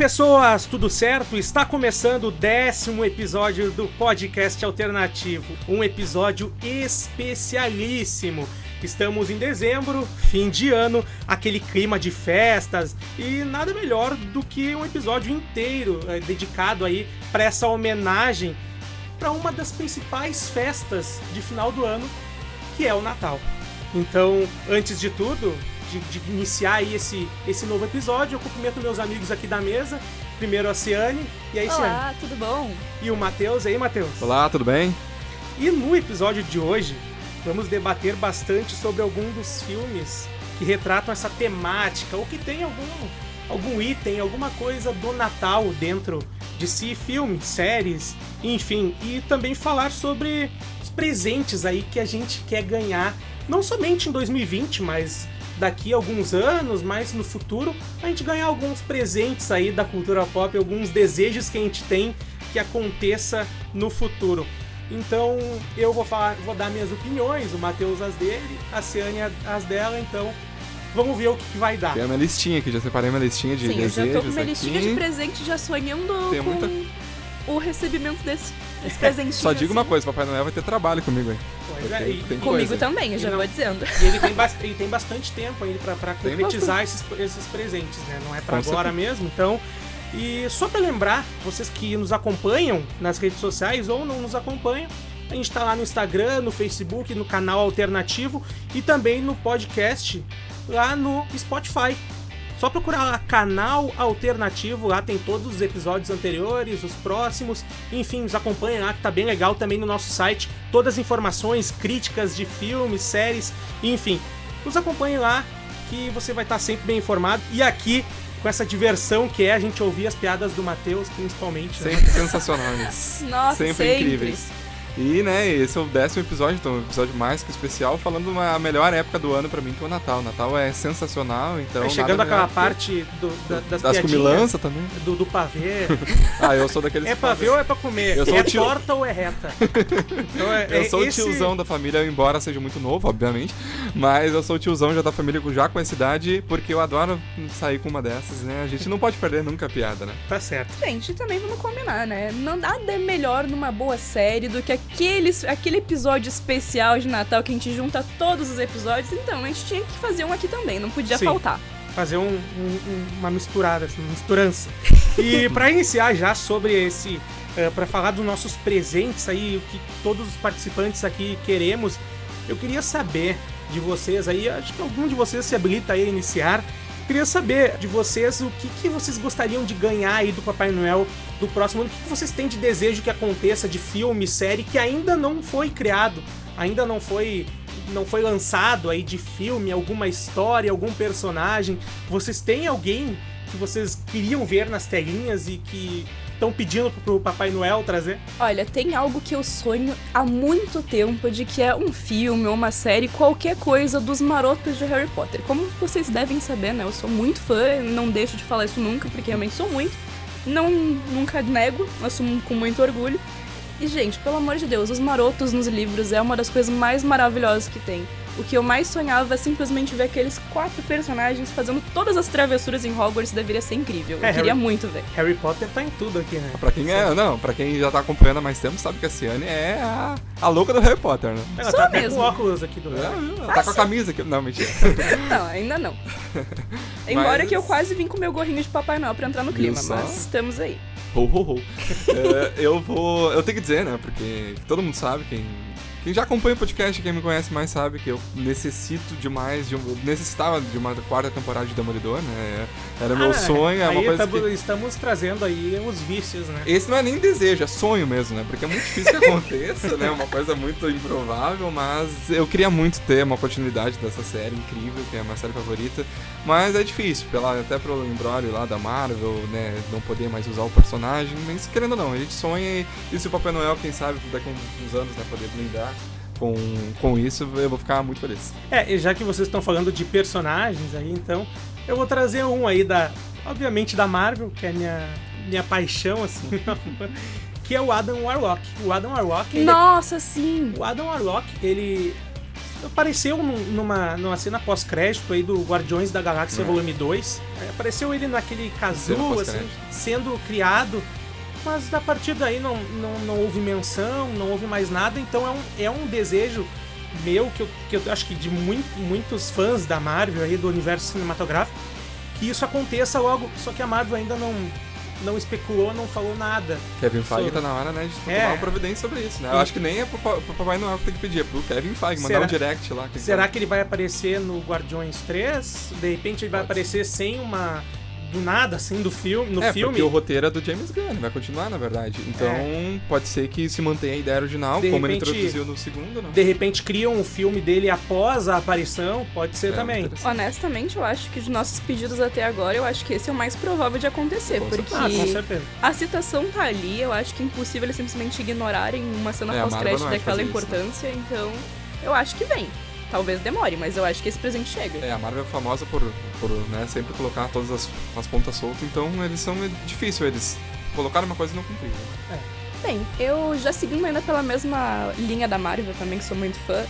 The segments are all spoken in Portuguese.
pessoas, tudo certo? Está começando o décimo episódio do podcast alternativo, um episódio especialíssimo. Estamos em dezembro, fim de ano, aquele clima de festas e nada melhor do que um episódio inteiro é, dedicado aí para essa homenagem para uma das principais festas de final do ano, que é o Natal. Então, antes de tudo, de, de, iniciar aí esse, esse novo episódio. Eu cumprimento meus amigos aqui da mesa. Primeiro a Ciane. E aí, Ciane? Olá, tudo bom? E o Matheus. E aí, Matheus? Olá, tudo bem? E no episódio de hoje, vamos debater bastante sobre algum dos filmes que retratam essa temática ou que tem algum, algum item, alguma coisa do Natal dentro de si, filmes, séries, enfim. E também falar sobre os presentes aí que a gente quer ganhar, não somente em 2020, mas daqui a alguns anos, mais no futuro, a gente ganhar alguns presentes aí da cultura pop, alguns desejos que a gente tem que aconteça no futuro. Então eu vou falar, vou dar minhas opiniões, o Matheus as dele, a Ciane as dela, então vamos ver o que, que vai dar. Tem a minha listinha aqui, já separei minha listinha de Sim, desejos eu já tô com minha aqui. listinha de presente, já sonhando Tem com muita- o recebimento desse, desse presentinho. Só digo uma assim. coisa, Papai Noel vai ter trabalho comigo aí. Pois é, e, Comigo coisa. também, eu já não- vou dizendo. e ele, tem ele tem bastante tempo ainda pra Tem concretizar esses, esses presentes, né? Não é pra Com agora certeza. mesmo, então. E só pra lembrar, vocês que nos acompanham nas redes sociais ou não nos acompanham, a gente tá lá no Instagram, no Facebook, no canal alternativo e também no podcast lá no Spotify. Só procurar lá canal alternativo, lá tem todos os episódios anteriores, os próximos, enfim, nos acompanhem lá que tá bem legal também no nosso site, todas as informações, críticas de filmes, séries, enfim. Nos acompanhem lá que você vai estar sempre bem informado e aqui com essa diversão que é a gente ouvir as piadas do Matheus, principalmente. né? Sempre sensacionais. Nossa, sempre, sempre. incríveis. E, né, esse é o décimo episódio, então um episódio mais que especial, falando de uma a melhor época do ano pra mim, que é o Natal. O Natal é sensacional, então. Aí chegando aquela parte do, da, das, das também. do, do pavê. Ah, eu sou daqueles. é pavê ou é pra comer? Eu sou é tio- torta ou é reta? Então é, Eu é sou esse- o tiozão da família, embora seja muito novo, obviamente. Mas eu sou o tiozão já da família já com essa idade, porque eu adoro sair com uma dessas, né? A gente não pode perder nunca a piada, né? Tá certo. Gente, também vamos combinar, né? Não nada é melhor numa boa série do que aqueles, aquele episódio especial de Natal que a gente junta todos os episódios. Então, a gente tinha que fazer um aqui também, não podia Sim. faltar. fazer um- um- um- uma misturada, assim, uma misturança. E pra iniciar já sobre esse, para pra falar dos nossos presentes aí, o que todos os participantes aqui queremos, eu queria saber de vocês aí, acho que algum de vocês se habilita aí a iniciar. Queria saber de vocês o que, que vocês gostariam de ganhar aí do Papai Noel do próximo ano. O que, que vocês têm de desejo que aconteça de filme, série que ainda não foi criado, ainda não foi não foi lançado aí de filme, alguma história, algum personagem. Vocês têm alguém que vocês queriam ver nas telinhas e que estão pedindo pro Papai Noel trazer? Olha, tem algo que eu sonho há muito tempo de que é um filme ou uma série, qualquer coisa dos marotos de Harry Potter. Como vocês devem saber, né? Eu sou muito fã, não deixo de falar isso nunca, porque realmente sou muito. Não nunca nego, assumo com muito orgulho. E, gente, pelo amor de Deus, os marotos nos livros é uma das coisas mais maravilhosas que tem. O que eu mais sonhava é simplesmente ver aqueles quatro personagens fazendo todas as travessuras em Hogwarts, deveria ser incrível. Eu É, queria Harry- muito ver. Harry Potter tá em tudo aqui, né? Pra quem é, não, pra quem já tá acompanhando há mais tempo, sabe que a Ciane é a, a louca do Harry Potter, né? Ela Sou tá mesmo. com óculos aqui do É, lado. ela tá com a camisa aqui. Não, mentira. Não, ainda não. Embora Mas- que eu quase vim com meu gorrinho de Papai Noel pra entrar no clima, só? mas estamos aí. Ho, ho, ho. É, eu vou. Eu tenho que dizer, né? Porque todo mundo sabe, quem, quem já acompanha o podcast, quem me conhece mais, sabe que eu necessito demais, de um, eu necessitava de uma quarta temporada de Demolidor, né? Era meu Ah, sonho, é uma coisa tamo- que. estamos trazendo aí os vícios, né? Esse não é nem desejo, é sonho mesmo, né? Porque é muito difícil que aconteça, né? Uma coisa muito improvável, mas eu queria muito ter uma continuidade dessa série incrível, que é a minha série favorita. Mas é difícil, pela, até pelo embrólio lá da Marvel, né? Não poder mais usar o personagem, mas querendo ou não, a gente sonha e, e se o Papai Noel, quem sabe, daqui a uns anos, né, poder blindar com, com isso, eu vou ficar muito feliz. É, e já que vocês estão falando de personagens aí, então, eu vou trazer um aí da, obviamente da Marvel, que é a minha, minha paixão, assim, que é o Adam Warlock. O Adam Warlock, ele é Nossa, sim! O Adam Warlock, ele apareceu num- numa, numa cena pós-crédito aí do Guardiões da Galáxia Hum. Volume 2. É, apareceu ele naquele casulo, assim, sendo criado. Mas a partir daí não, não, não houve menção, não houve mais nada. Então é um, é um desejo meu, que eu, que eu acho que de muito, muitos fãs da Marvel aí, do universo cinematográfico, que isso aconteça logo. Só que a Marvel ainda não, não especulou, não falou nada. Kevin Feige Sobre- tá na hora, né, de É. tomar uma providência sobre isso, né? Eu E- acho que nem é pro, pa- pro Papai Noel que tem que pedir, é pro Kevin Feige, mandar Será- um direct lá. Será sabe. que ele vai aparecer no Guardiões 3? De repente ele vai Pode aparecer sem uma. Do nada, assim, do filme, no é, filme. porque o roteiro é do James Gunn, vai continuar, na verdade. Então, pode ser que se mantenha a ideia original, De como ele repente- introduziu no segundo, né? De repente criam um filme dele após a aparição, pode ser É, também. Honestamente, eu acho que de nossos pedidos até agora, eu acho que esse é o mais provável de acontecer. Com porque Ah, com certeza. a citação tá ali, eu acho que é impossível eles simplesmente ignorarem uma cena É, pós-crédito vai daquela fazer isso, né? importância, então eu acho que vem. Talvez demore, mas eu acho que esse presente chega. É, a Marvel é famosa por, por né, sempre colocar todas as, as pontas soltas, então eles são é difícil, eles colocaram uma coisa e não cumpriram. Bem, eu já seguindo ainda pela mesma linha da Marvel também, que sou muito fã.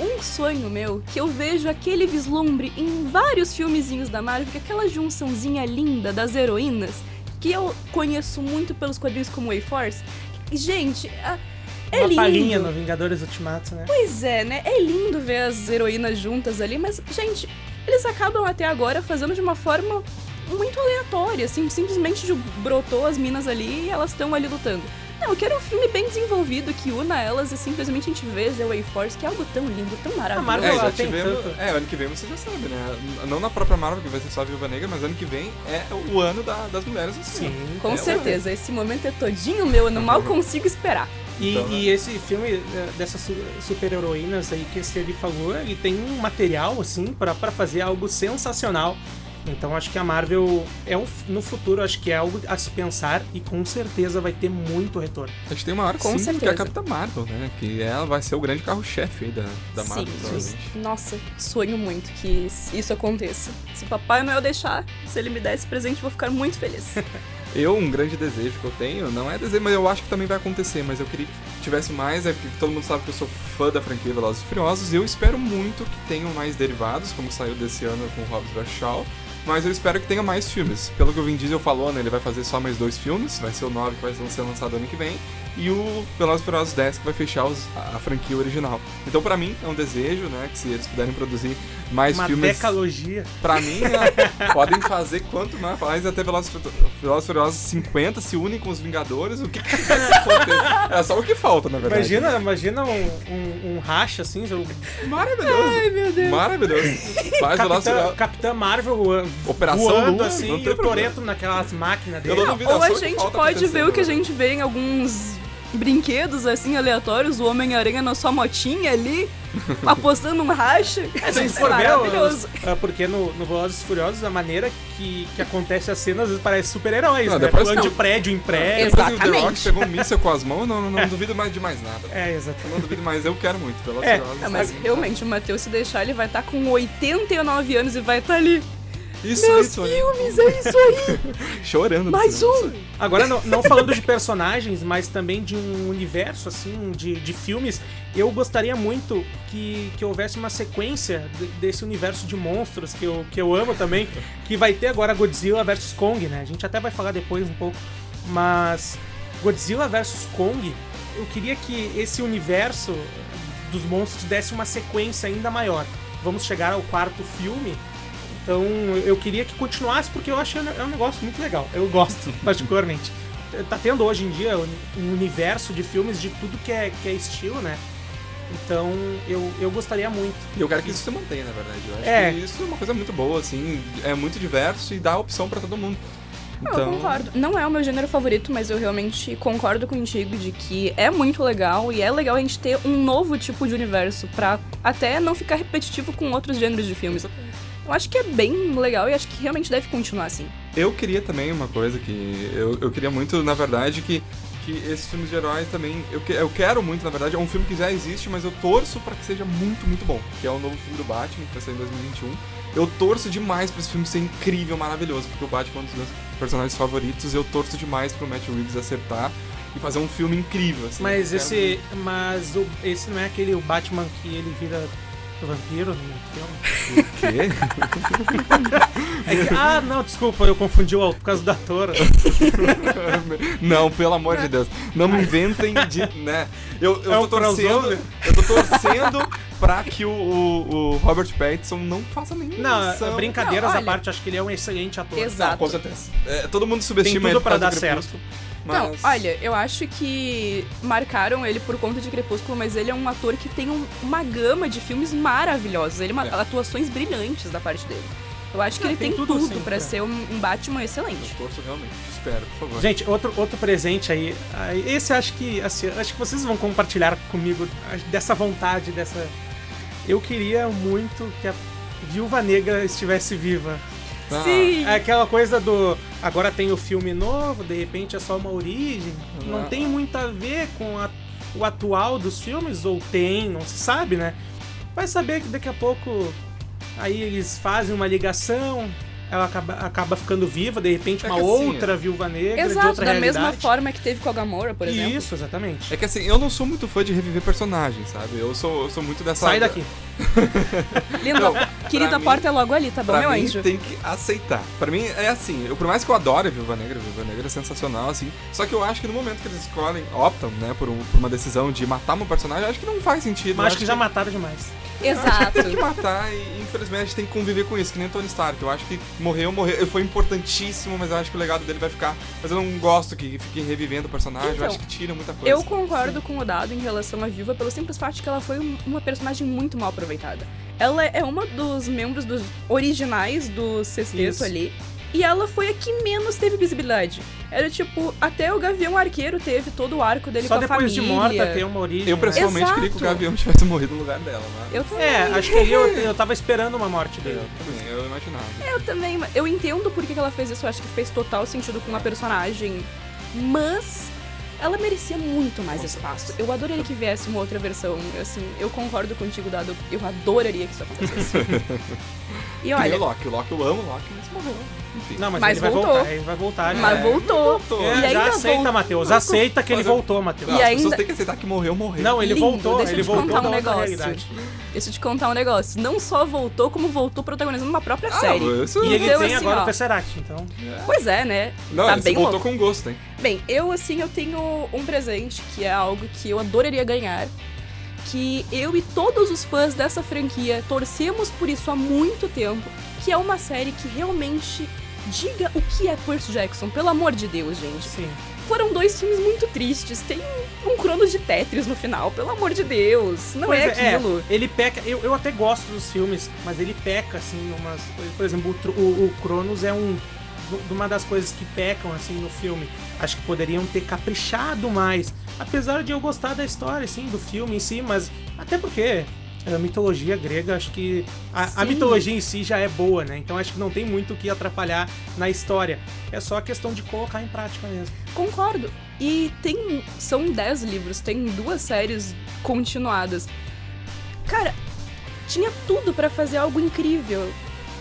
Um sonho meu, que eu vejo aquele vislumbre em vários filmezinhos da Marvel, que é aquela junçãozinha linda das heroínas, que eu conheço muito pelos quadrinhos como A-Force. Gente, a- é Uma lindo. palhinha no Vingadores Ultimato, né? Pois é, né? É lindo ver as heroínas juntas ali, mas, gente, eles acabam até agora fazendo de uma forma muito aleatória, assim, simplesmente brotou as minas ali e elas estão ali lutando. Não, eu quero um filme bem desenvolvido que una elas e simplesmente a gente veja o A-Force, que é algo tão lindo, tão maravilhoso. Marvel, É, já tem tivemos. tanto. É, ano que vem você já sabe, né? Não na própria Marvel, que vai ser só a Viúva Negra, mas ano que vem é o ano da- das mulheres cinema. Sim. Com É, certeza, esse momento é todinho meu, eu não mal consigo esperar. E, Então, né? e esse filme eh, dessas su- super-heroínas aí que ele falou, ele tem um material, assim, pra pra fazer algo sensacional. Então acho que a Marvel é um, no futuro acho que é algo a se pensar e com certeza vai ter muito retorno. A gente tem uma hora Com sim, que é a certeza. Capitã Marvel, né? Que ela vai ser o grande carro-chefe aí da, da Marvel, sim. Nossa, sonho muito que isso aconteça. Se o Papai Noel deixar, se ele me der esse presente, eu vou ficar muito feliz. Eu, um grande desejo que eu tenho, não é desejo, mas eu acho que também vai acontecer, mas eu queria que tivesse mais, é porque todo mundo sabe que eu sou fã da franquia Velozes e Furiosos, e eu espero muito que tenham mais derivados, como saiu desse ano com o Hobbs vs. Shaw, mas eu espero que tenha mais filmes. Pelo que o Vin Diesel falou, né, ele vai fazer só mais dois filmes, vai ser o 9 que vai ser lançado ano que vem, e o Velozes e Furiosos 10 que vai fechar os- a, a franquia original. Então pra mim é um desejo, né, que se eles puderem produzir mais Uma filmes... decalogia. Pra mim, né, podem fazer quanto mais faz até Velozes e Furiosos 50 se unem com os Vingadores, o que que? É só o que falta, na verdade. Imagina, imagina um, um, um racha assim, o Maravilhoso. Ai, meu Deus. Maravilhoso. Faz Capitã. Capitã Marvel uh, Operação voando Lua, assim não e o. Toreto naquelas máquinas Eu dele. Ou a gente pode ver o que a gente vê em alguns brinquedos assim aleatórios, o Homem-Aranha na sua motinha ali, apostando um racha. É, se É for ver, maravilhoso. os- ah, porque no, no Velozes e Furiosos, a maneira que, que acontece a cena, às vezes parece super-heróis, Não, né? depois Pulando de prédio em prédio. Depois que o The Rock Exatamente. pegou um míssil com as mãos, não, não, não duvido mais de mais nada. É, Eu exatamente. não duvido mais, eu quero muito. Velozes É, e Furiosos. Não, mas realmente, o Matheus, se deixar, ele vai estar com 89 anos e vai estar ali. Isso, Meus isso. filmes, é isso aí! Chorando. Mais um! Agora, não, não falando de personagens, mas também de um universo, assim, de, de filmes, eu gostaria muito que, que houvesse uma sequência de- desse universo de monstros que eu, que eu amo também, que vai ter agora Godzilla vs Kong, né? A gente até vai falar depois um pouco, mas Godzilla vs Kong, eu queria que esse universo dos monstros desse uma sequência ainda maior. Vamos chegar ao quarto filme, então eu queria que continuasse porque eu acho que é um negócio muito legal. Eu gosto, particularmente. Tá tendo hoje em dia um universo de filmes de tudo que é, que é estilo, né? Então eu, eu gostaria muito. E eu quero que isso se mantenha, na verdade. Eu acho É. que isso é uma coisa muito boa, assim, é muito diverso e dá opção pra todo mundo. Eu Então, concordo. Não é o meu gênero favorito, mas eu realmente concordo contigo de que é muito legal e é legal a gente ter um novo tipo de universo pra até não ficar repetitivo com outros gêneros de filmes. Eu acho que é bem legal e acho que realmente deve continuar assim. Eu queria também uma coisa que. Eu, eu queria muito, na verdade, que, que esses filmes de heróis também. Eu, que- eu quero muito, na verdade, é um filme que já existe, mas eu torço pra que seja muito, muito bom. Que é o novo filme do Batman, que vai sair em 2021. Eu torço demais pra esse filme ser incrível, maravilhoso, porque o Batman é um dos meus personagens favoritos. Eu torço demais pro Matt Reeves acertar e fazer um filme incrível. Assim, Mas esse. Mas o, esse não é aquele o Batman que ele vira vampiro no filme. O quê? É que- ah, não, desculpa, eu confundi o autor por causa do ator. Não, pelo amor de Deus. Não me inventem de. né? Eu, eu É tô um torcendo. Eu tô torcendo pra que o, o, o Robert Pattinson não faça nenhuma Não, brincadeiras Não, à olha- parte, acho que ele é um excelente ator. Exato. Não, com certeza. É, todo mundo subestima Tem ele tudo por pra dar certo. Crepúsculo, Não, Mas... olha, eu acho que marcaram ele por conta de Crepúsculo, mas ele é um ator que tem um- uma gama de filmes maravilhosos. Ele tem É. atuações brilhantes da parte dele. Eu acho que Não, ele tem tem, tudo, tudo, pra é. ser um, um Batman excelente. Eu torço realmente. Espero, por favor. Gente, outro, outro presente aí. aí, Esse eu acho que. Assim, acho que vocês vão compartilhar comigo dessa vontade, dessa. Eu queria muito que a Viúva Negra estivesse viva. Ah, Sim! É aquela coisa do. Agora tem o filme novo, de repente é só uma origem. Não Ah. tem muito a ver com a- o atual dos filmes, ou tem, não se sabe, né? Vai saber que daqui a pouco aí eles fazem uma ligação, ela acaba, acaba ficando viva, de repente É uma assim, outra viúva negra de Exato, outra da realidade. mesma forma que teve com a Gamora, por exemplo. Isso, exatamente. É que assim, eu não sou muito fã de reviver personagens, sabe? Eu sou, eu sou muito dessa. Sai daqui. Lindo, querida, a porta é logo ali, tá bom, Pra meu mim anjo? tem que aceitar. Pra mim é assim, eu, por mais que eu adore a Viúva Negra, a Viúva Negra é sensacional, assim. Só que eu acho que no momento que eles escolhem, optam, né, por, um- por uma decisão de matar uma personagem, eu acho que não faz sentido. Mas Eu acho que já mataram demais. Exato. tem que matar e infelizmente a gente tem que conviver com isso, que nem Tony Stark. Eu acho que morreu, morreu. Ele foi importantíssimo, mas eu acho que o legado dele vai ficar. Mas eu não gosto que fique revivendo o personagem, eu Então, acho que tira muita coisa. Eu concordo com o Dado em relação à Viúva pelo simples fato de que ela foi um- uma personagem muito mal aproveitada. Ela é uma dos membros dos originais do sexteto Isso. ali. E ela foi a que menos teve visibilidade. Era tipo, até o Gavião Arqueiro teve todo o arco dele Só com a depois família. de morta ter uma origem. Eu né? pessoalmente queria que o. Gavião tivesse morrido no lugar dela, mas. Eu também. É, acho que aí eu, eu tava esperando uma morte dele. Eu também, eu imaginava. Eu também, mas eu entendo por que que ela fez isso, eu acho que fez total sentido com a personagem, mas ela merecia muito mais espaço. Eu adoraria que viesse uma outra versão, assim, eu concordo contigo, Dado, eu adoraria que isso acontecesse. e olha, o Loki. O Loki eu amo o Loki, mas morreu. Enfim. Não, mas, Mas ele vai voltou. voltar, ele vai voltar. mas já. voltou. voltou. É, E já ainda aceita, voltou. Matheus. Aceita que ele Mas eu- voltou, Matheus. E as ainda- pessoas têm que aceitar que morreu, morreu. Não, ele Lindo, voltou, deixa eu ele te voltou contar um negócio. realidade. Deixa eu te contar um negócio. Não só voltou, como voltou protagonizando uma própria Ah, série. isso... E ele Então, tem assim, agora ó. o Tesseract, então. Pois é, né? Não, tá ele bem voltou louco. com gosto, hein? Bem, eu assim, eu tenho um presente que é algo que eu adoraria ganhar. Que eu e todos os fãs dessa franquia torcemos por isso há muito tempo. Que é uma série que realmente diga o que é Percy Jackson, pelo amor de Deus, gente. Sim. Foram dois filmes muito tristes. Tem um Cronos de Tetris no final, pelo amor de Deus. Não Pois é aquilo. ele peca. Eu, eu até gosto dos filmes, mas ele peca, assim, umas. Por exemplo, o, o, o Cronos é um. De Uma das coisas que pecam, assim, no filme. Acho que poderiam ter caprichado mais. Apesar de eu gostar da história, assim, do filme em si, mas. Até porque. A mitologia grega, acho que. A, a mitologia em si já é boa, né? Então acho que não tem muito o que atrapalhar na história. É só a questão de colocar em prática mesmo. Concordo. E tem. São 10 livros, tem duas séries continuadas. Cara, tinha tudo pra fazer algo incrível.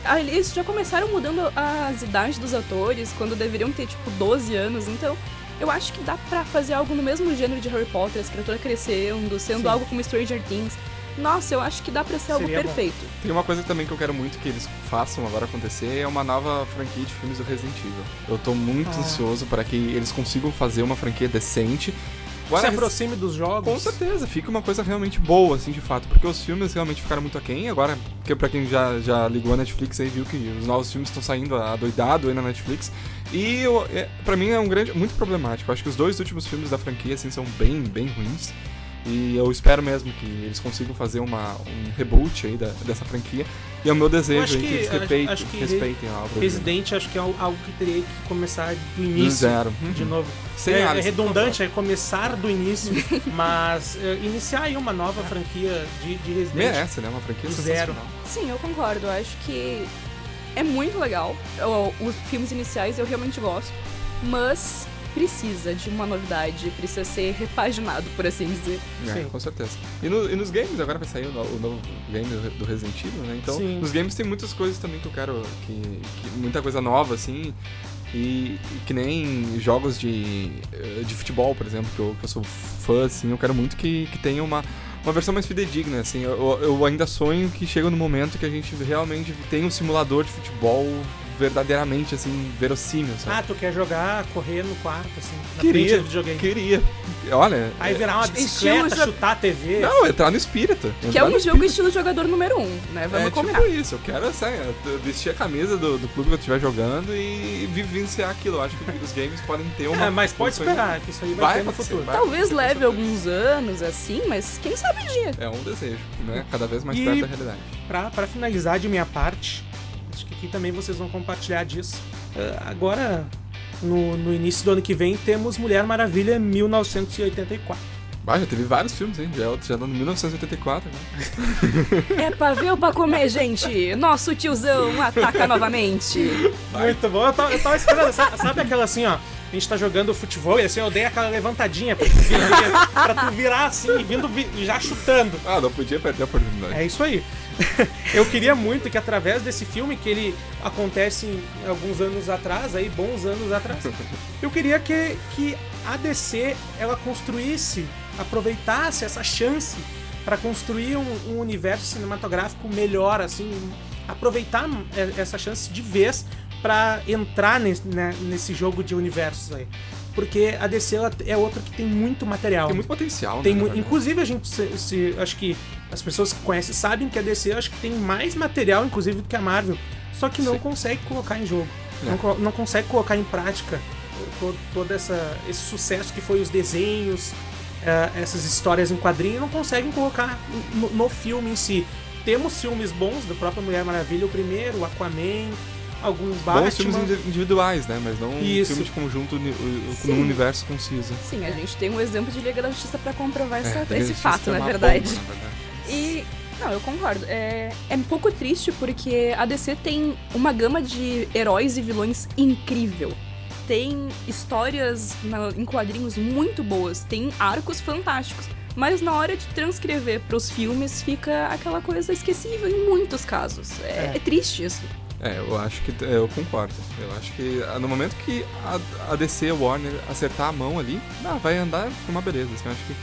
Ah, Eles já começaram mudando as idades dos atores, quando deveriam ter, tipo, 12 anos, então. Eu acho que dá pra fazer algo no mesmo gênero de Harry Potter, a criatura crescendo, sendo Sim. algo como Stranger Things. Nossa, eu acho que dá pra ser algo Seria bom. perfeito. Tem uma coisa também que eu quero muito que eles façam agora acontecer, é uma nova franquia de filmes do Resident Evil. Eu tô muito Ah. ansioso para que eles consigam fazer uma franquia decente. Se aproxime dos jogos. Com certeza, fica uma coisa realmente boa, assim, de fato. Porque os filmes realmente ficaram muito aquém. Agora, que pra quem já, já ligou a Netflix aí, viu que os novos filmes estão saindo adoidado aí na Netflix. E eu, é, pra mim é um grande, muito problemático. Eu acho que os dois últimos filmes da franquia, assim, são bem, bem ruins. E eu espero mesmo que eles consigam fazer uma, um reboot aí da, dessa franquia. E é o meu desejo acho que, que- eles acho- respeitem, acho que respeitem a obra. Resident acho que é algo que teria que começar do do início. zero. De Uhum. novo. Sem é, é redundante, é começar do início, mas é, iniciar aí uma nova franquia de, de Resident. Merece, né? Uma franquia Do zero. Sim, eu concordo. Eu acho que é muito legal. Os filmes iniciais eu realmente gosto. Mas precisa de uma novidade, precisa ser repaginado, por assim dizer. É, Sim. com certeza. E, no- e nos games, agora vai sair o, no- o novo game do Resident Evil, né? Então, Sim. nos games tem muitas coisas também que eu quero. Que, que- muita coisa nova, assim. E, e que nem jogos de, eh, de futebol, por exemplo, que eu, que eu sou fã, assim, eu quero muito que, que tenha uma, uma versão mais fidedigna, assim. Eu, eu ainda sonho que chega no momento que a gente realmente tem um simulador de futebol verdadeiramente, assim, verossímil, sabe? Ah, tu quer jogar, correr no quarto, assim, na Queria, frente do videogame. Queria. Olha. Aí é- virar uma Estilo bicicleta, jo- chutar a TV. Não, entrar no espírito. Que é um jogo espírito. estilo jogador número um, né? Vamos é combinar. tipo isso, eu quero assim, eu vestir a camisa do, do clube que eu estiver jogando e vivenciar aquilo. Eu acho que os games podem ter uma. É, mas pode esperar, que isso aí vai, Vai ter no futuro. vai. Talvez leve alguns anos, assim, mas quem sabe um dia. É um desejo, né? Cada vez mais E- perto da realidade. Pra, pra finalizar de minha parte, que também vocês vão compartilhar disso. Ah, agora, no, no início do ano que vem, temos Mulher Maravilha 1984. Ah, já teve vários filmes, hein? Já, já tá no 1984, né? É pra ver ou pra comer, gente? Nosso tiozão ataca novamente. Muito bom, eu tava, eu tava esperando. Sabe, sabe aquela assim, ó? A gente tá jogando futebol e assim, eu dei aquela levantadinha pra tu, vir- pra tu virar assim, vindo vi- já chutando. Ah, não podia perder a oportunidade. É isso aí. Eu queria muito que através desse filme, que ele acontece alguns anos atrás, aí bons anos atrás, eu queria que, que a DC ela construísse, aproveitasse essa chance para construir um, um universo cinematográfico melhor, assim, aproveitar é, essa chance de vez para entrar nesse, né, nesse jogo de universos aí. Porque a DC ela é outra que tem muito material. Tem muito potencial, Tem né? mu- inclusive a gente se, se- acho que as pessoas que conhecem sabem que a DC acho que tem mais material inclusive do que a Marvel, só que não Sim. consegue colocar em jogo, É. não, co- não consegue colocar em prática todo, todo essa, esse sucesso que foi os desenhos, eh, essas histórias em quadrinho, não conseguem colocar no, no filme em si. Temos filmes bons da própria Mulher Maravilha, o primeiro, o Aquaman, alguns Batman. Bons filmes indi- individuais, né? Mas não um Isso. filme de conjunto num universo conciso. Sim, a gente tem um exemplo de Liga da Justiça pra comprovar essa- É, esse fato, é na verdade. bomba, na verdade. E. Não, eu concordo. É, é um pouco triste porque a DC tem uma gama de heróis e vilões incrível. Tem histórias na- em quadrinhos muito boas, tem arcos fantásticos. Mas na hora de transcrever pros filmes fica aquela coisa esquecível em muitos casos. É, É. é triste isso. É, eu acho que. é, Eu concordo. Eu acho que ah, no momento que a, a DC a Warner acertar a mão ali, ah, vai andar uma beleza. Assim, eu acho que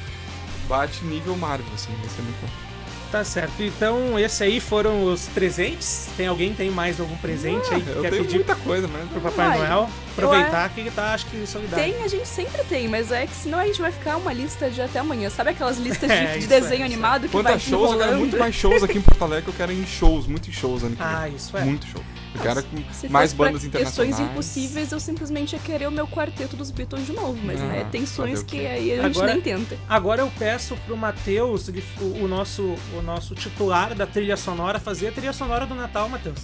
bate nível Marvel, assim, vai ser muito bom. Tá certo. Então, esse aí foram os presentes. Tem alguém tem mais algum presente aí que Ah, eu quer tenho pedir muita coisa, mas. pro Papai Vai. Noel? Aproveitar que tá, acho que solidário. Tem, a gente sempre tem, mas é que senão a gente vai ficar uma lista de até amanhã. Sabe aquelas listas de, É, de desenho é, isso animado que vai Quantas se shows? Eu quero enrolando? muito mais shows aqui em Porto Alegre. Eu quero em shows, muito em shows ano que vem. Ah, isso é. Muito show. Eu quero com Se mais bandas internacionais. questões impossíveis, eu simplesmente ia querer o meu quarteto dos Beatles de novo. Mas, Ah, né, tem sonhos o que aí a gente Agora- nem tenta. Agora eu peço pro Matheus, o, o nosso, o nosso titular da trilha sonora, fazer a trilha sonora do Natal, Matheus.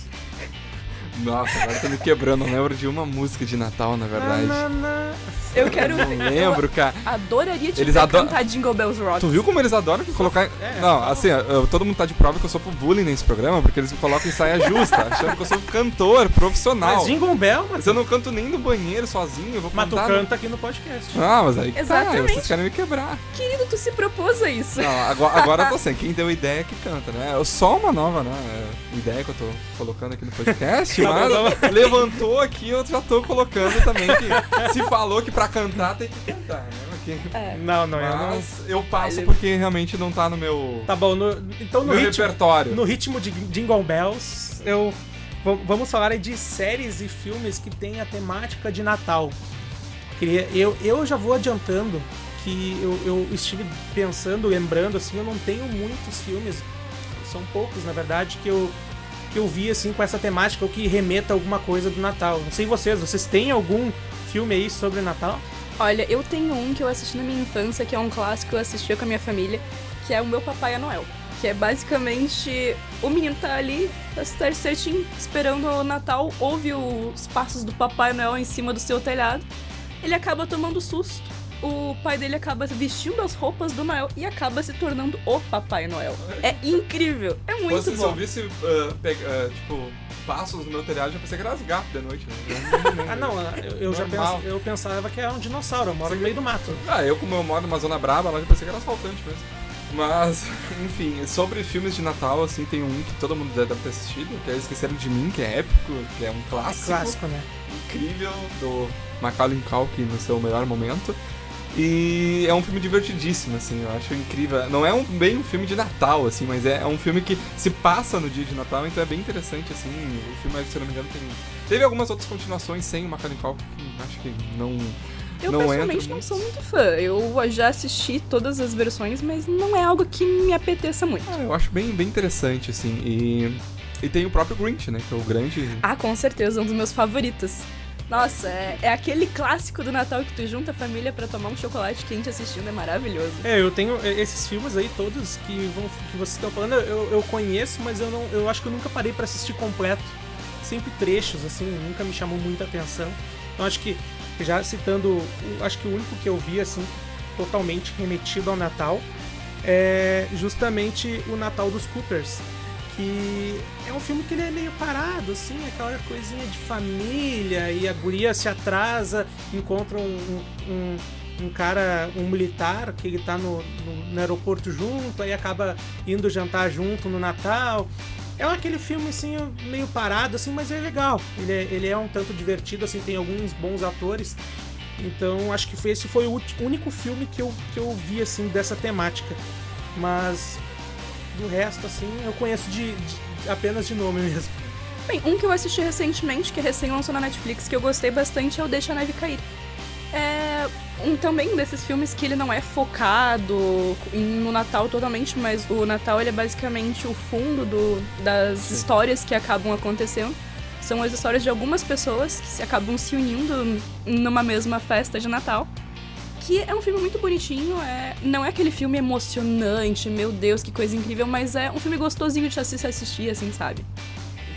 Nossa, agora tá me quebrando. Eu lembro de uma música de Natal, na verdade. Na, na, na. Eu quero Não lembro, cara. Eu adoraria te Eles ver adoram- cantar Jingle Bells Rock. Tu viu como eles adoram colocar. É, não, só- assim, eu- todo mundo tá de prova que eu sou pro bullying nesse programa, porque eles me colocam em saia justa, achando que eu sou um cantor profissional. Mas Jingle Bell, Mas Matheus. eu não canto nem no banheiro sozinho, eu vou Mas tu cantar. no- canta aqui no podcast. Ah, mas aí que tá, Exatamente. vocês querem me quebrar. Querido, tu se propôs a isso. Não, agora, agora eu tô assim, quem deu ideia que canta, né? É só uma nova, né? é, Ideia que eu tô colocando aqui no podcast, Tá mas levantou aqui, eu já tô colocando também que se falou que pra cantar tem que cantar, né? É. Não, não, eu não. Mas eu passo Ele- porque realmente não tá no meu, Tá bom, no- então no meu ritmo, repertório. no ritmo de Jingle Bells, eu vamos falar aí de séries e filmes que têm a temática de Natal. Eu, eu já vou adiantando que eu, eu estive pensando, lembrando assim, eu não tenho muitos filmes, são poucos na verdade que eu que eu vi assim com essa temática ou que remeta a alguma coisa do Natal. Não sei vocês, vocês têm algum filme aí sobre Natal? Olha, eu tenho um que eu assisti na minha infância, que é um clássico que eu assistia com a minha família, que é o meu Papai Noel. Que é basicamente o menino tá ali, tá certinho, esperando o Natal, ouve os passos do Papai Noel em cima do seu telhado. Ele acaba tomando susto. O pai dele acaba vestindo as roupas do Noel e acaba se tornando o Papai Noel. É incrível, é muito Fosse, se eu bom. visse, uh, pe- uh, tipo, passos no meu telhado, já pensei que era as gatas de noite, né? Ah, não, eu, eu já Normal. pens, eu pensava que era um dinossauro, eu moro no meio do mato. Ah, eu como eu moro numa zona braba, lá já pensei que era asfaltante mesmo. Mas, enfim, sobre filmes de Natal, assim, tem um que todo mundo deve ter assistido, que é Esqueceram de Mim, que é épico, que é um clássico, Clássico, né? incrível, do Macaulay Culkin no seu melhor momento. E é um filme divertidíssimo, assim, eu acho incrível. Não é um, bem um filme de Natal, assim, mas é, é um filme que se passa no dia de Natal, então é bem interessante, assim. O filme, se não me engano, tem. Teve algumas outras continuações sem o Macaulay Culkin, que acho que não. Eu não pessoalmente não sou muito fã. Eu já assisti todas as versões, mas não é algo que me apeteça muito. Ah, eu acho bem, bem interessante, assim. E, e tem o próprio Grinch, né? Que é o grande. Ah, com certeza, um dos meus favoritos. Nossa, é, é, aquele clássico do Natal que tu junta a família para tomar um chocolate quente assistindo, é maravilhoso. É, eu tenho esses filmes aí todos que, vão, que vocês estão falando, eu, eu conheço, mas eu, não, eu acho que eu nunca parei para assistir completo. Sempre trechos, assim, nunca me chamou muita atenção. Então acho que, já citando, acho que o único que eu vi, assim, totalmente remetido ao Natal, é justamente o Natal dos Coopers que é um filme que ele é meio parado, assim, aquela coisinha de família, e a guria se atrasa, encontra um, um, um cara, um militar, que ele tá no, no, no, aeroporto junto, aí acaba indo jantar junto no Natal. É aquele filme, assim, meio parado, assim, mas é legal. Ele é, ele é um tanto divertido, assim, tem alguns bons atores. Então, acho que foi, esse foi o único filme que eu, que eu vi, assim, dessa temática. Mas do resto, assim, eu conheço de, de, apenas de nome mesmo. Bem, um que eu assisti recentemente, que é recém lançou na Netflix, que eu gostei bastante, é o Deixa a Neve Cair. É um também desses filmes que ele não é focado no Natal totalmente, mas o Natal ele é basicamente o fundo do, das Sim. histórias que acabam acontecendo. São as histórias de algumas pessoas que se acabam se unindo numa mesma festa de Natal que é um filme muito bonitinho, é, não é aquele filme emocionante, meu Deus, que coisa incrível, mas é um filme gostosinho de se assistir, assim, sabe?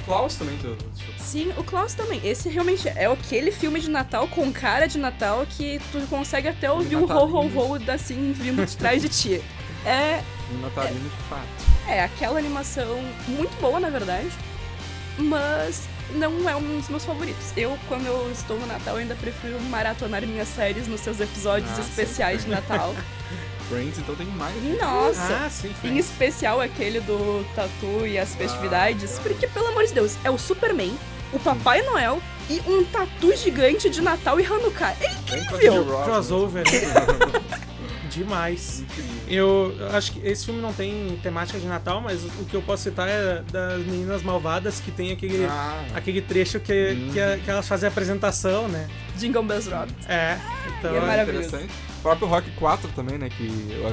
O Klaus também, tu... Sim, o Klaus também. Esse realmente é aquele filme de Natal com cara de Natal que tu consegue até ouvir o ho ho ho assim vindo de trás de ti. É. Natalino é, de fato. É, aquela animação muito boa, na verdade. Mas não é um dos meus favoritos. Eu, quando eu estou no Natal, ainda prefiro maratonar minhas séries nos seus episódios ah, especiais sim. de Natal. Friends, então tem mais. Nossa! Ah, sim, em especial aquele do tatu e as festividades. Ah, porque, pelo amor de Deus, é o Superman, o Papai Noel e um tatu gigante de Natal e Hanukkah. É incrível! Crossover. Demais. Eu acho que esse filme não tem temática de Natal, mas o que eu posso citar é das Meninas Malvadas, que tem aquele, ah. aquele trecho que, hum. que, que, elas fazem a apresentação, né? Jingle Bells Rock. É, então... é maravilhoso. O próprio Rock 4 também, né? Que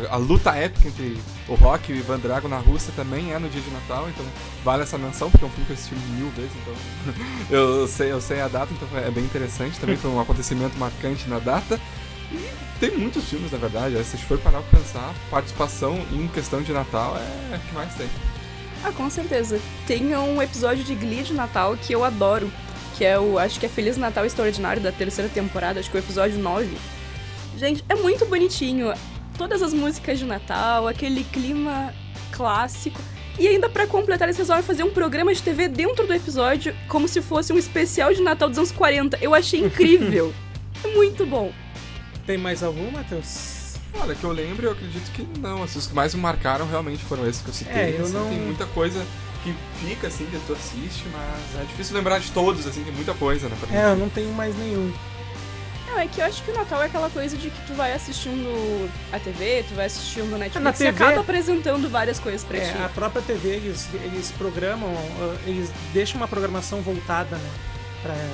a, a, luta épica entre o Rock e o Ivan Drago na Rússia também é no dia de Natal, então vale essa menção, porque é um filme que eu assisti mil vezes, então eu, sei, eu sei a data, então é bem interessante. Também foi um acontecimento marcante na data. E tem muitos filmes, na verdade. Se for parar pra pensar, participação em questão de Natal é o que mais tem. Ah, com certeza. Tem um episódio de Glee de Natal que eu adoro, que é o, acho que é Feliz Natal Extraordinário da terceira temporada, acho que é o episódio 9. Gente, é muito bonitinho. Todas as músicas de Natal, aquele clima clássico. E ainda para completar, eles resolvem fazer um programa de TV dentro do episódio, como se fosse um especial de Natal dos anos 40. Eu achei incrível. é muito bom. Tem mais algum, Matheus? Olha, que eu lembro, eu acredito que não. Assim, os que mais me marcaram realmente foram esses que eu citei. É, eu assim, não... Tem muita coisa que fica, assim, que tu assiste, mas é difícil lembrar de todos, assim, tem muita coisa, né? É, eu não tenho mais nenhum. Não, é que eu acho que o Natal é aquela coisa de que tu vai assistindo a TV, tu vai assistindo a Netflix Na TV, e acaba apresentando várias coisas pra é, ti. A própria TV, eles, eles programam, eles deixam uma programação voltada, né?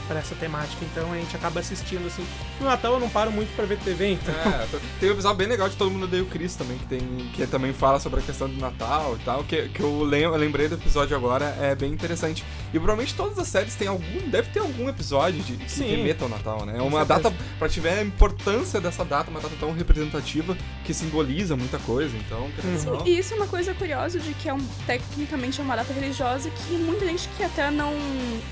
Para essa temática. Então a gente acaba assistindo assim. No Natal eu não paro muito para ver TV, então. É, tem um episódio bem legal de Todo Mundo Odeia o Chris também, que, tem, que também fala sobre a questão do Natal e tal, que, que eu, lem, eu lembrei do episódio agora, é bem interessante. E provavelmente todas as séries têm algum, deve ter algum episódio de, que remeta ao Natal, né? É uma data, pra tiver a importância dessa data, uma data tão representativa que simboliza muita coisa, então. Sim, e isso é uma coisa curiosa de que é um, tecnicamente é uma data religiosa que muita gente que até não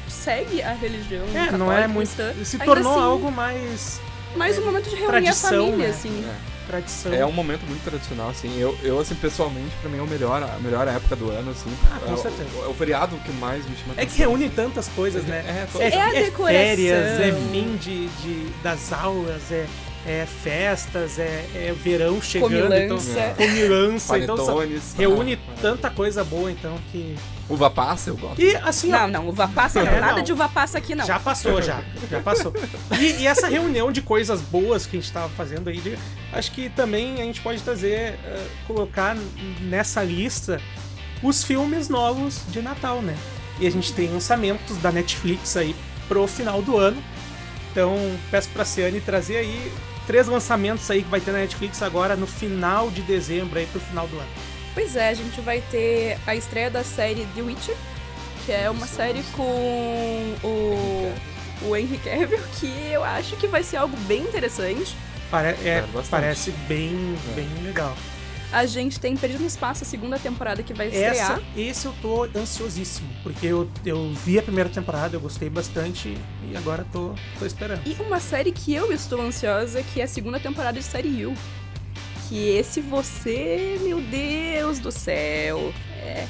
segue a religião religião é, não é muito. Se tornou assim, algo mais. Mais um momento de reunir tradição, a família, né? assim. É. Tradição. É um momento muito tradicional, assim. Eu, eu assim, pessoalmente, pra mim é o melhor, a melhor época do ano, assim. Ah, com é, certeza. É o feriado que mais me chama É que reúne tantas coisas, né? É, é, é, é férias, é fim de, de, das aulas, é é festas, é, é verão chegando, Comilança. então comilança, então só- Panetones. reúne tanta coisa boa, então que Uva passa, eu gosto. e assim, ó, Não, não, uva passa não. É, Nada não. de uva passa aqui, não. Já passou, já. Já passou. E, e essa reunião de coisas boas que a gente tava fazendo aí, de- acho que também a gente pode trazer, eh, colocar nessa lista os filmes novos de Natal, né? E a gente tem lançamentos da Netflix aí pro final do ano. Então, peço pra Ciane trazer aí três lançamentos aí que vai ter na Netflix agora no final de dezembro aí pro final do ano. Pois é, a gente vai ter a estreia da série The Witcher, que é uma série com o, o Henry Cavill, que eu acho que vai ser algo bem interessante. Pare- é, parece bem, É. bem legal. A gente tem Perdido no Espaço, a segunda temporada que vai estrear. Essa, esse eu tô ansiosíssimo, porque eu, eu vi a primeira temporada, eu gostei bastante e agora tô, tô esperando. E uma série que eu estou ansiosa, que é a segunda temporada de série You. Que esse você, meu Deus do céu. É.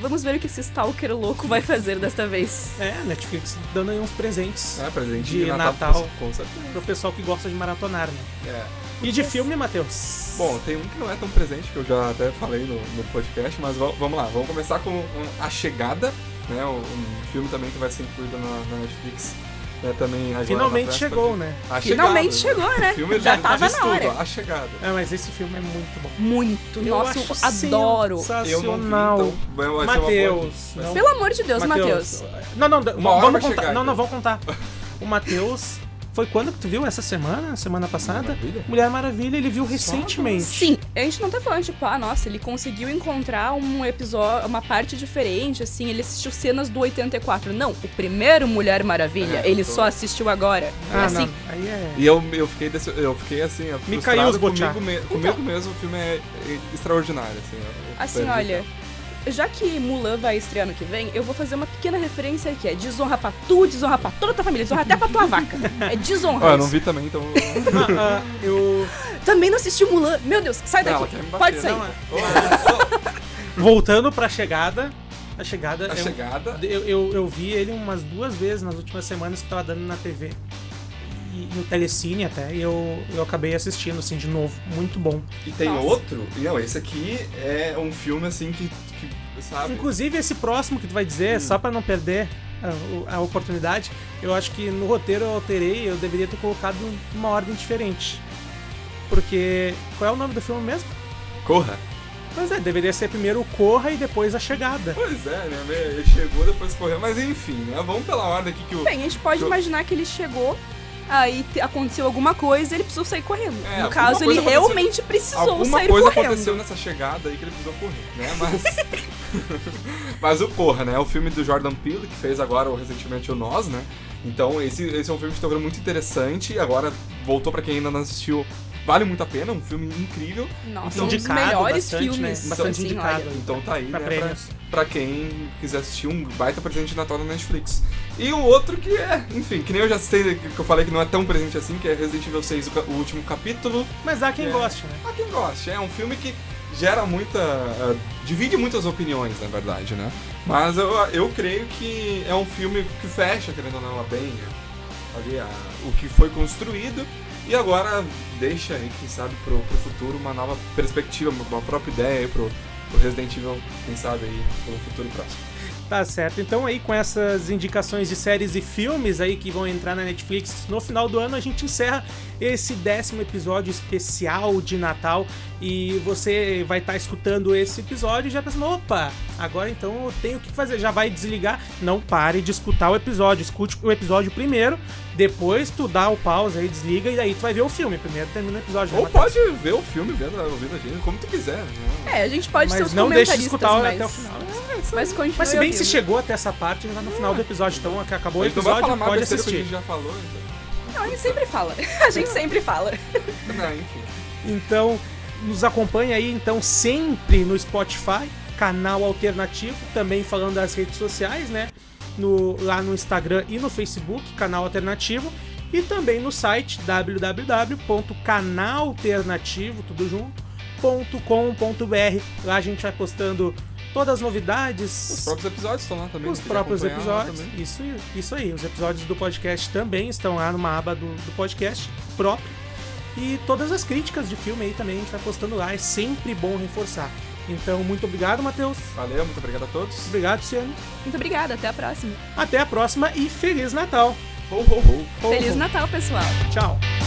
Vamos ver o que esse Stalker louco vai fazer desta vez. É, Netflix dando aí uns presentes É, presente De de, Natal. Natal. Com certeza. pro pessoal que gosta de maratonar, né? É. E de filme, Matheus? Bom, tem um que não é tão presente, que eu já até falei no, no podcast, mas va- vamos lá, vamos começar com um, A Chegada, né? Um, um filme também que vai ser incluído na, na Netflix. Né, também agora finalmente chegou, né? A Finalmente Chegada. chegou, né? O filme Já já tava na tudo, hora. ó, A Chegada. É, mas esse filme é muito bom. Muito. Eu Nossa, eu adoro. Eu não vi, Sensacional. então dica. não- Pelo amor de Deus, Matheus. Não, não, vamos contar. chegar, não, não, vamos contar. O Matheus, foi quando que tu viu? Essa semana? Semana passada? Maravilha. Mulher Maravilha, ele viu recentemente. Sim, a gente não tá falando, tipo, ah, nossa, ele conseguiu encontrar um episódio, uma parte diferente, assim, ele assistiu cenas do 84. Não, o primeiro Mulher Maravilha, É, ele tô- só assistiu agora. Ah, assim, não. Aí é. E eu, eu fiquei desse- eu fiquei assim, Me caiu os comigo, me- comigo mesmo, o filme é é extraordinário, assim. Assim, olha, já que Mulan vai estrear ano que vem, eu vou fazer uma pequena referência que é desonra pra tu, desonra pra toda a tua família, desonra até pra tua vaca. É desonra. Eu não vi também, então. Ah, ah, eu. Também não assisti Mulan. Meu Deus, sai Não, daqui. bater, Pode sair. não, é. Voltando pra chegada. A chegada. A é um- chegada. Eu, eu, eu vi ele umas duas vezes nas últimas semanas que tava dando na TV. E no Telecine até. E eu, eu acabei assistindo, assim, de novo. Muito bom. E tem Nossa. outro. E não, esse aqui é um filme assim que. que sabe? Inclusive, esse próximo que tu vai dizer, Hum. só pra não perder a, a oportunidade, eu acho que no roteiro eu alterei, eu deveria ter colocado uma ordem diferente. Porque. Qual é o nome do filme mesmo? Corra. Pois é, deveria ser primeiro o Corra e depois a chegada. Pois é, né? Ele chegou, depois correu. Mas enfim, né? Vamos pela ordem aqui que o. Bem, a gente pode Eu- imaginar que ele chegou, aí te- aconteceu alguma coisa e ele precisou sair correndo. É, no alguma caso, ele coisa aconteceu- realmente precisou Alguma sair coisa correndo. aconteceu nessa chegada aí que ele precisou correr, né? Mas. Mas o Corra, né? O filme do Jordan Peele, que fez agora o recentemente o Nós, né? Então, esse, esse é um filme que tá vendo muito interessante. e Agora, voltou pra quem ainda não assistiu. Vale muito a pena, um filme incrível. Nossa, um dos melhores bastante, filmes. né? Bastante assim, indicado. Então tá aí, Pra né? prêmios. Pra, pra quem quiser assistir um baita presente de Natal na Netflix. E o outro que é, enfim, que nem eu já sei que eu falei que não é tão presente assim, que é Resident Evil 6, o, o último capítulo. Mas há quem É. goste, né? A quem gosta, é um filme que gera muita. eh, divide muitas opiniões, na verdade, né? Mas eu, eu creio que é um filme que fecha, querendo ou não, bem ali a- o que foi construído e agora deixa aí, quem sabe, pro, pro futuro uma nova perspectiva, uma, uma própria ideia aí pro, pro Resident Evil, quem sabe aí, pelo futuro próximo. Tá certo. Então aí com essas indicações de séries e filmes aí que vão entrar na Netflix no final do ano, a gente encerra esse décimo episódio especial de Natal e você vai estar escutando esse episódio e já pensando, opa, agora então eu tenho o que fazer, já vai desligar. Não pare de escutar o episódio, escute o episódio primeiro, depois tu dá o pause aí, desliga e aí tu vai ver o filme. Primeiro termina o episódio. Ou pode ver o filme vendo, ouvindo a gente, como tu quiser. Né? É, a gente pode ser Mas os não deixe de escutar mas... até o final. Mas continue Mas se bem que se chegou até essa parte, já tá no final do episódio, então acabou o episódio, pode besteira que a assistir. gente já falou, então. Não, a gente sempre fala. A gente sempre fala. Não, enfim. Então, nos acompanha aí então sempre no Spotify, canal alternativo, também falando das redes sociais, né? No, lá no Instagram e no Facebook, canal alternativo, e também no site www.canalternativo, tudo junto.com.br. Lá a gente vai postando todas as novidades, Os próprios episódios estão lá também. os próprios episódios. Isso, isso aí. Os episódios do podcast também estão lá numa aba do, do podcast próprio. E todas as críticas de filme aí também a gente vai postando lá, é sempre bom reforçar. Então, muito obrigado, Matheus. Valeu, muito obrigado a todos. Obrigado, Ciane. Muito obrigada, até a próxima. Até a próxima e Feliz Natal! Ho, ho, ho. Ho, Feliz ho. Natal, pessoal! Tchau!